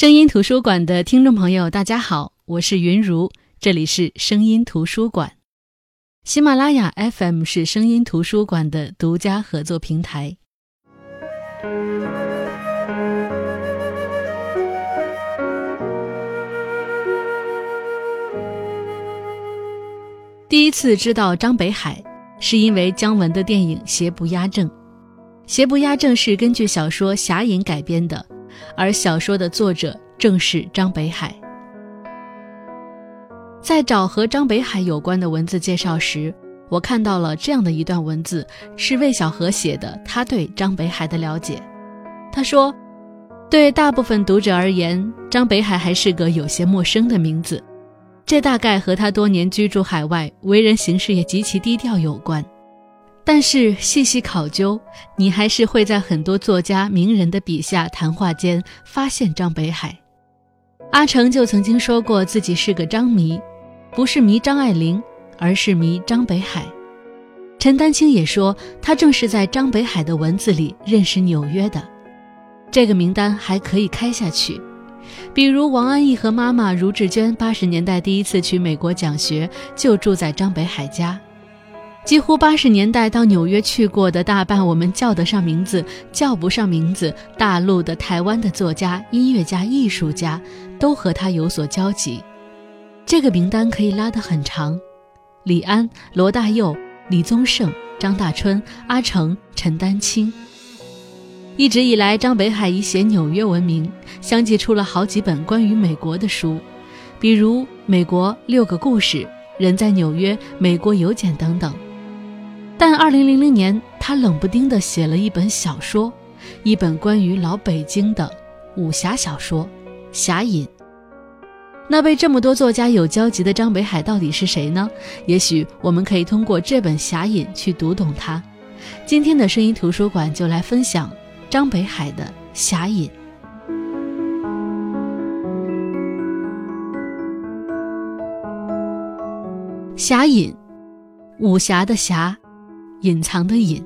声音图书馆的听众朋友，大家好，我是云如，这里是声音图书馆。喜马拉雅 FM 是声音图书馆的独家合作平台。第一次知道张北海，是因为姜文的电影《邪不压正》。《邪不压正》是根据小说《侠隐》改编的。而小说的作者正是张北海。在找和张北海有关的文字介绍时，我看到了这样的一段文字，是魏小河写的。他对张北海的了解，他说：“对大部分读者而言，张北海还是个有些陌生的名字，这大概和他多年居住海外、为人行事也极其低调有关。”但是细细考究，你还是会在很多作家名人的笔下谈话间发现张北海。阿城就曾经说过自己是个张迷，不是迷张爱玲，而是迷张北海。陈丹青也说，他正是在张北海的文字里认识纽约的。这个名单还可以开下去，比如王安忆和妈妈茹志娟八十年代第一次去美国讲学，就住在张北海家。几乎八十年代到纽约去过的大半，我们叫得上名字、叫不上名字，大陆的、台湾的作家、音乐家、艺术家，都和他有所交集。这个名单可以拉得很长：李安、罗大佑、李宗盛、张大春、阿城、陈丹青。一直以来，张北海以写纽约闻名，相继出了好几本关于美国的书，比如《美国六个故事》《人在纽约》《美国邮简》等等。但二零零零年，他冷不丁地写了一本小说，一本关于老北京的武侠小说《侠隐》。那被这么多作家有交集的张北海到底是谁呢？也许我们可以通过这本《侠隐》去读懂他。今天的声音图书馆就来分享张北海的《侠隐》。《侠隐》，武侠的侠。隐藏的隐，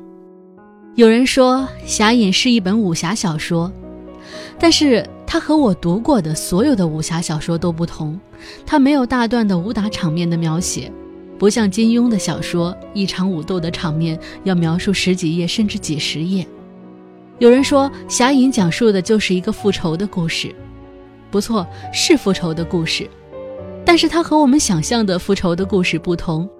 有人说《侠隐》是一本武侠小说，但是它和我读过的所有的武侠小说都不同。它没有大段的武打场面的描写，不像金庸的小说，一场武斗的场面要描述十几页甚至几十页。有人说《侠隐》讲述的就是一个复仇的故事，不错，是复仇的故事，但是它和我们想象的复仇的故事不同。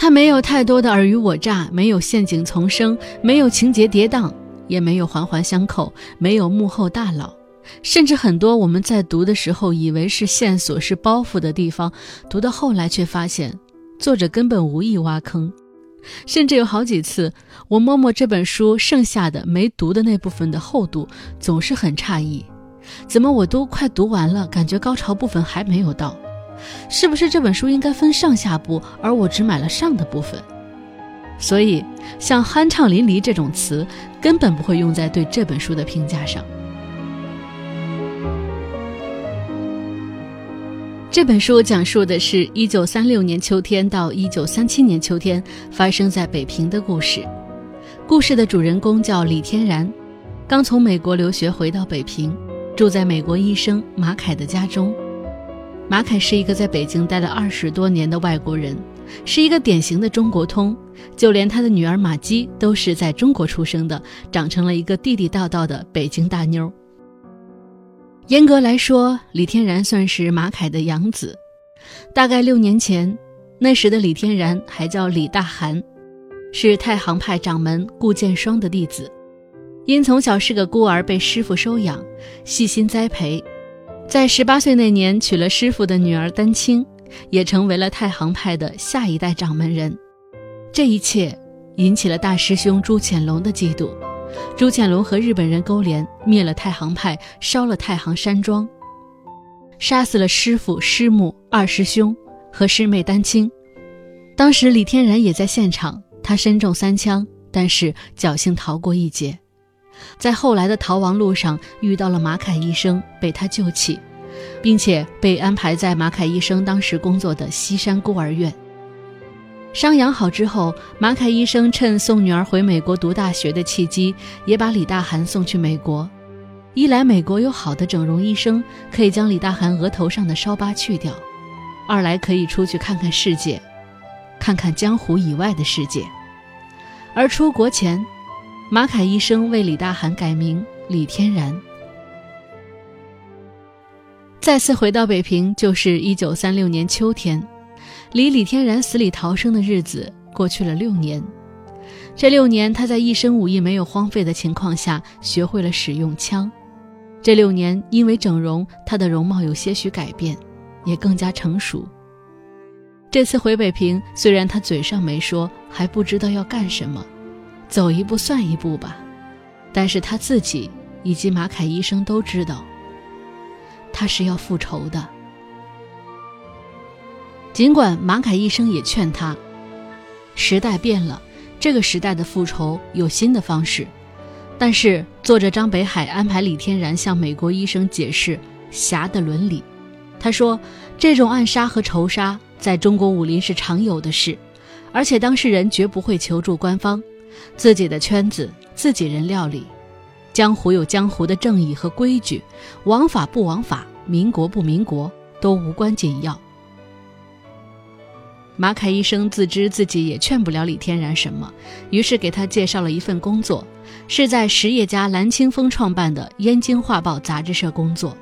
它没有太多的尔虞我诈，没有陷阱丛生，没有情节跌宕，也没有环环相扣，没有幕后大佬，甚至很多我们在读的时候以为是线索、是包袱的地方，读到后来却发现作者根本无意挖坑。甚至有好几次，我摸摸这本书剩下的没读的那部分的厚度，总是很诧异，怎么我都快读完了，感觉高潮部分还没有到。是不是这本书应该分上下部，而我只买了上的部分？所以，像酣畅淋漓这种词根本不会用在对这本书的评价上。这本书讲述的是一九三六年秋天到一九三七年秋天发生在北平的故事。故事的主人公叫李天然，刚从美国留学回到北平，住在美国医生马凯的家中。马凯是一个在北京待了二十多年的外国人，是一个典型的中国通，就连他的女儿马姬都是在中国出生的，长成了一个地地道道的北京大妞。严格来说，李天然算是马凯的养子。大概六年前，那时的李天然还叫李大寒，是太行派掌门顾剑霜的弟子，因从小是个孤儿，被师傅收养，细心栽培。在十八岁那年，娶了师傅的女儿丹青，也成为了太行派的下一代掌门人。这一切引起了大师兄朱潜龙的嫉妒。朱潜龙和日本人勾连，灭了太行派，烧了太行山庄，杀死了师傅、师母、二师兄和师妹丹青。当时李天然也在现场，他身中三枪，但是侥幸逃过一劫。在后来的逃亡路上遇到了马凯医生，被他救起，并且被安排在马凯医生当时工作的西山孤儿院。伤养好之后，马凯医生趁送女儿回美国读大学的契机，也把李大寒送去美国。一来美国有好的整容医生，可以将李大寒额头上的烧疤去掉；二来可以出去看看世界，看看江湖以外的世界。而出国前，马凯医生为李大寒改名李天然。再次回到北平，就是一九三六年秋天，离李天然死里逃生的日子过去了六年。这六年，他在一身武艺没有荒废的情况下，学会了使用枪。这六年，因为整容，他的容貌有些许改变，也更加成熟。这次回北平，虽然他嘴上没说，还不知道要干什么，走一步算一步吧。但是他自己以及马凯医生都知道。他是要复仇的，尽管马凯医生也劝他，时代变了，这个时代的复仇有新的方式。但是作者张北海安排李天然向美国医生解释侠的伦理。他说，这种暗杀和仇杀在中国武林是常有的事，而且当事人绝不会求助官方，自己的圈子自己人料理。江湖有江湖的正义和规矩，王法不王法，民国不民国，都无关紧要。马凯医生自知自己也劝不了李天然什么，于是给他介绍了一份工作，是在实业家蓝清风创办的《燕京画报》杂志社工作。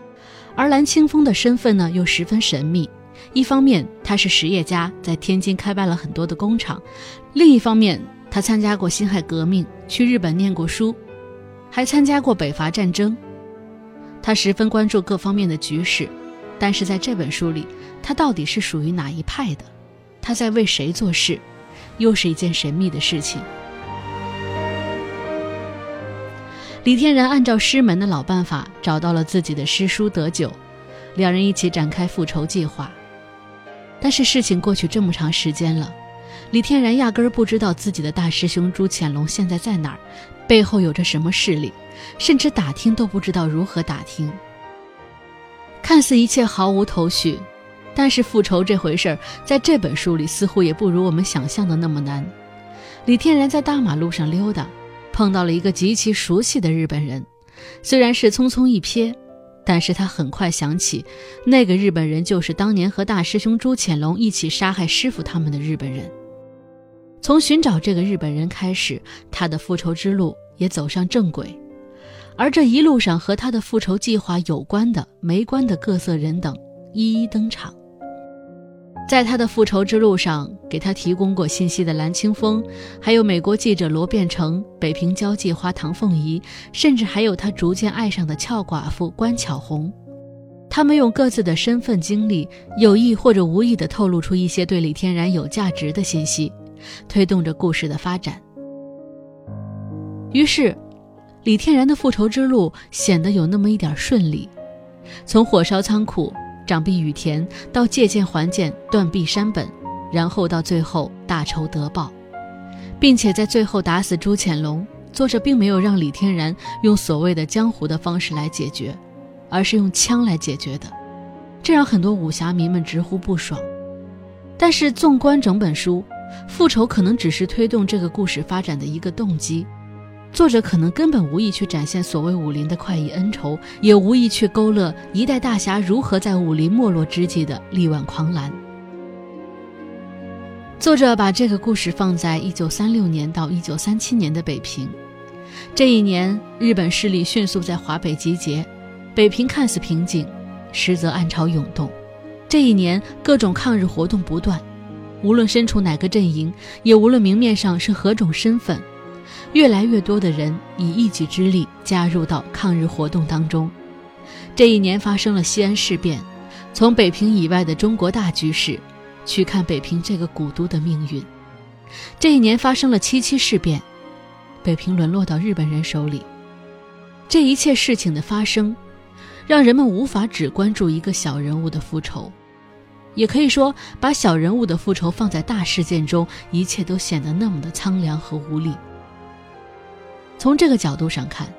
而蓝清风的身份呢，又十分神秘。一方面他是实业家，在天津开办了很多的工厂；另一方面，他参加过辛亥革命，去日本念过书。还参加过北伐战争，他十分关注各方面的局势，但是在这本书里，他到底是属于哪一派的？他在为谁做事？又是一件神秘的事情。李天然按照师门的老办法，找到了自己的师叔德久，两人一起展开复仇计划。但是事情过去这么长时间了。李天然压根儿不知道自己的大师兄朱潜龙现在在哪儿，背后有着什么势力，甚至打听都不知道如何打听。看似一切毫无头绪，但是复仇这回事儿，在这本书里似乎也不如我们想象的那么难。李天然在大马路上溜达，碰到了一个极其熟悉的日本人，虽然是匆匆一瞥，但是他很快想起，那个日本人就是当年和大师兄朱潜龙一起杀害师傅他们的日本人。从寻找这个日本人开始，他的复仇之路也走上正轨。而这一路上和他的复仇计划有关的、没关的各色人等一一登场。在他的复仇之路上，给他提供过信息的蓝清风，还有美国记者罗变成、北平交际花唐凤仪，甚至还有他逐渐爱上的俏寡妇关巧红，他们用各自的身份经历，有意或者无意地透露出一些对李天然有价值的信息。推动着故事的发展。于是，李天然的复仇之路显得有那么一点顺利。从火烧仓库、掌臂羽田，到借剑还剑、断臂山本，然后到最后大仇得报，并且在最后打死朱潜龙。作者并没有让李天然用所谓的江湖的方式来解决，而是用枪来解决的，这让很多武侠迷们直呼不爽。但是，纵观整本书。复仇可能只是推动这个故事发展的一个动机，作者可能根本无意去展现所谓武林的快意恩仇，也无意去勾勒一代大侠如何在武林没落之际的力挽狂澜。作者把这个故事放在一九三六年到一九三七年的北平，这一年日本势力迅速在华北集结，北平看似平静，实则暗潮涌动。这一年各种抗日活动不断。无论身处哪个阵营，也无论明面上是何种身份，越来越多的人以一己之力加入到抗日活动当中。这一年发生了西安事变，从北平以外的中国大局势去看北平这个古都的命运。这一年发生了七七事变，北平沦落到日本人手里。这一切事情的发生，让人们无法只关注一个小人物的复仇。也可以说，把小人物的复仇放在大事件中，一切都显得那么的苍凉和无力。从这个角度上看，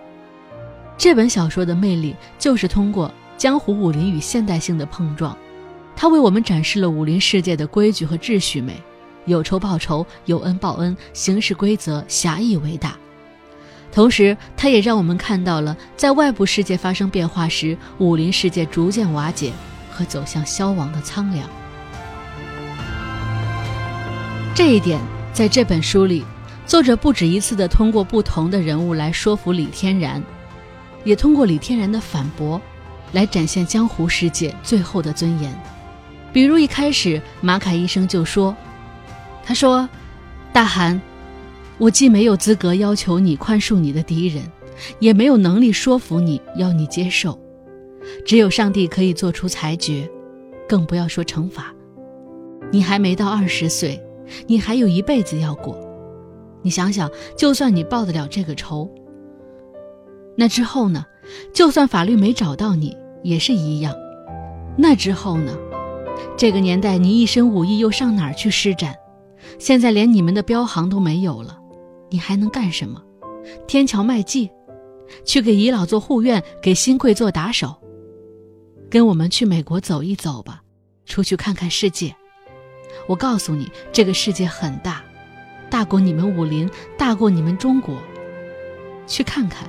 这本小说的魅力就是通过江湖武林与现代性的碰撞，它为我们展示了武林世界的规矩和秩序美，有仇报仇，有恩报恩，行事规则，侠义为大。同时，它也让我们看到了在外部世界发生变化时，武林世界逐渐瓦解和走向消亡的苍凉。这一点，在这本书里，作者不止一次地通过不同的人物来说服李天然，也通过李天然的反驳，来展现江湖世界最后的尊严。比如一开始，马凯医生就说：“他说，大韩。”我既没有资格要求你宽恕你的敌人，也没有能力说服你要你接受，只有上帝可以做出裁决，更不要说惩罚。你还没到二十岁，你还有一辈子要过。你想想，就算你报得了这个仇，那之后呢？就算法律没找到你，也是一样。那之后呢？这个年代你一身武艺又上哪儿去施展？现在连你们的标行都没有了。你还能干什么？天桥卖艺，去给遗老做护院，给新贵做打手。跟我们去美国走一走吧，出去看看世界。我告诉你，这个世界很大，大过你们武林，大过你们中国。去看看，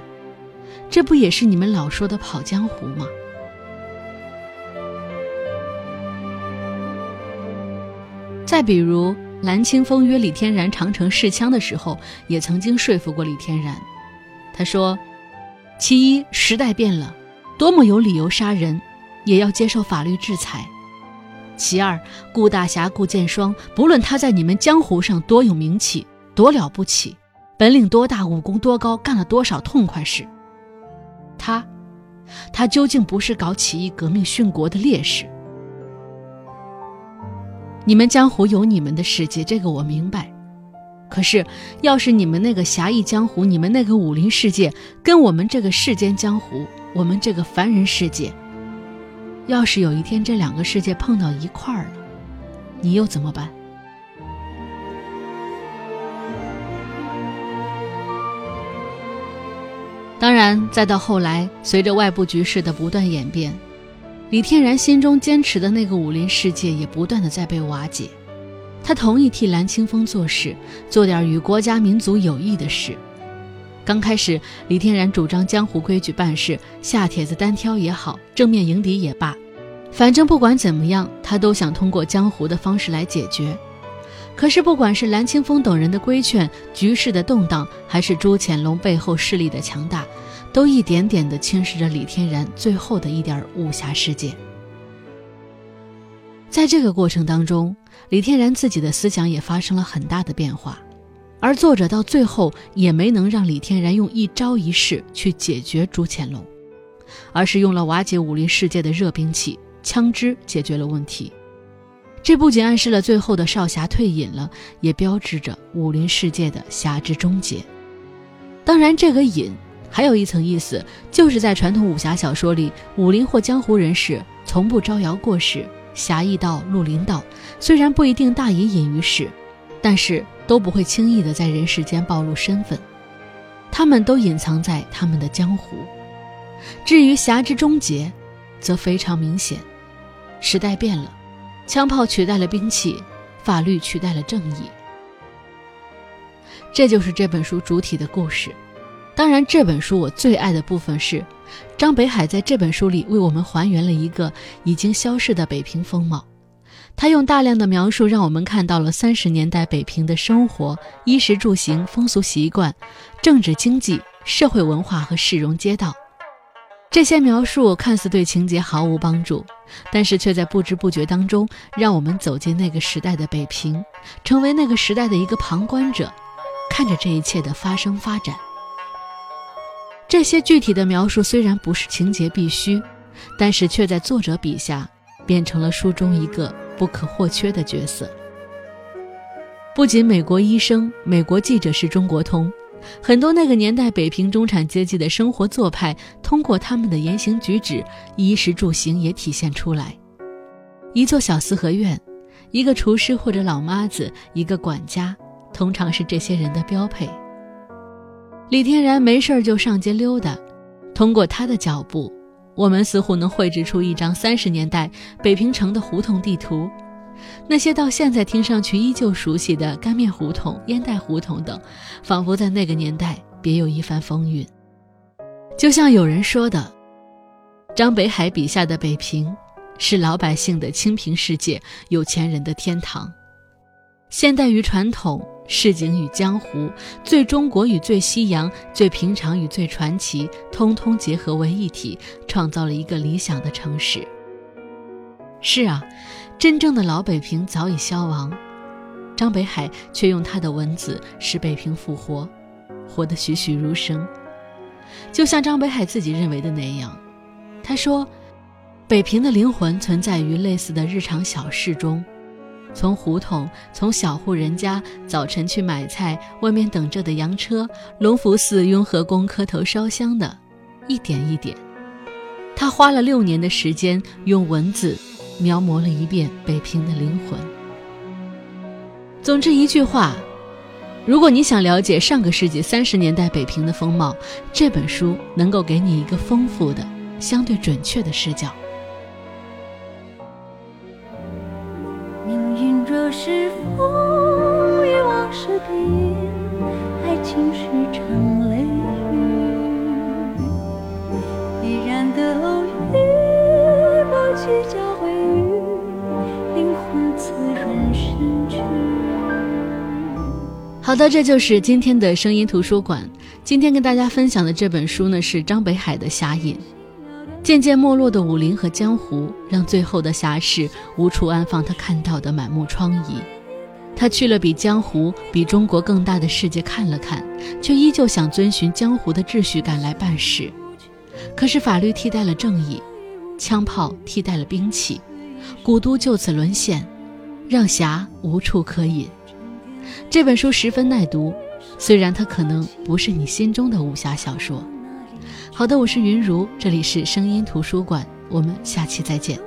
这不也是你们老说的跑江湖吗？再比如。蓝清风约李天然长城试枪的时候，也曾经说服过李天然。他说：“其一，时代变了，多么有理由杀人，也要接受法律制裁；其二，顾大侠、顾剑霜，不论他在你们江湖上多有名气、多了不起，本领多大、武功多高，干了多少痛快事，他，他究竟不是搞起义革命殉国的烈士。”你们江湖有你们的世界，这个我明白。可是，要是你们那个侠义江湖，你们那个武林世界，跟我们这个世间江湖，我们这个凡人世界，要是有一天这两个世界碰到一块儿了，你又怎么办？当然，再到后来，随着外部局势的不断演变。李天然心中坚持的那个武林世界也不断的在被瓦解，他同意替蓝清风做事，做点与国家民族有益的事。刚开始，李天然主张江湖规矩办事，下帖子单挑也好，正面迎敌也罢，反正不管怎么样，他都想通过江湖的方式来解决。可是，不管是蓝清风等人的规劝，局势的动荡，还是朱潜龙背后势力的强大。都一点点地侵蚀着李天然最后的一点武侠世界。在这个过程当中，李天然自己的思想也发生了很大的变化，而作者到最后也没能让李天然用一招一式去解决朱潜龙，而是用了瓦解武林世界的热兵器——枪支解决了问题。这不仅暗示了最后的少侠退隐了，也标志着武林世界的侠之终结。当然，这个隐。还有一层意思，就是在传统武侠小说里，武林或江湖人士从不招摇过市，侠义道、绿林道，虽然不一定大隐隐于市，但是都不会轻易的在人世间暴露身份，他们都隐藏在他们的江湖。至于侠之终结，则非常明显，时代变了，枪炮取代了兵器，法律取代了正义，这就是这本书主体的故事。当然，这本书我最爱的部分是，张北海在这本书里为我们还原了一个已经消逝的北平风貌。他用大量的描述，让我们看到了三十年代北平的生活、衣食住行、风俗习惯、政治经济、社会文化和市容街道。这些描述看似对情节毫无帮助，但是却在不知不觉当中，让我们走进那个时代的北平，成为那个时代的一个旁观者，看着这一切的发生发展。这些具体的描述虽然不是情节必须，但是却在作者笔下变成了书中一个不可或缺的角色。不仅美国医生、美国记者是中国通，很多那个年代北平中产阶级的生活做派，通过他们的言行举止、衣食住行也体现出来。一座小四合院，一个厨师或者老妈子，一个管家，通常是这些人的标配。李天然没事就上街溜达，通过他的脚步，我们似乎能绘制出一张三十年代北平城的胡同地图。那些到现在听上去依旧熟悉的干面胡同、烟袋胡同等，仿佛在那个年代别有一番风韵。就像有人说的，张北海笔下的北平，是老百姓的清贫世界，有钱人的天堂。现代与传统，市井与江湖，最中国与最西洋，最平常与最传奇，通通结合为一体，创造了一个理想的城市。是啊，真正的老北平早已消亡，张北海却用他的文字使北平复活，活得栩栩如生。就像张北海自己认为的那样，他说：“北平的灵魂存在于类似的日常小事中。”从胡同，从小户人家早晨去买菜，外面等着的洋车，隆福寺雍和宫磕头烧香的，一点一点，他花了六年的时间，用文字描摹了一遍北平的灵魂。总之一句话，如果你想了解上个世纪三十年代北平的风貌，这本书能够给你一个丰富的、相对准确的视角。好的，这就是今天的声音图书馆。今天跟大家分享的这本书呢，是张北海的《侠隐》。渐渐没落的武林和江湖，让最后的侠士无处安放他看到的满目疮痍。他去了比江湖、比中国更大的世界看了看，却依旧想遵循江湖的秩序感来办事。可是法律替代了正义，枪炮替代了兵器，古都就此沦陷，让侠无处可隐。这本书十分耐读，虽然它可能不是你心中的武侠小说。好的，我是云如，这里是声音图书馆，我们下期再见。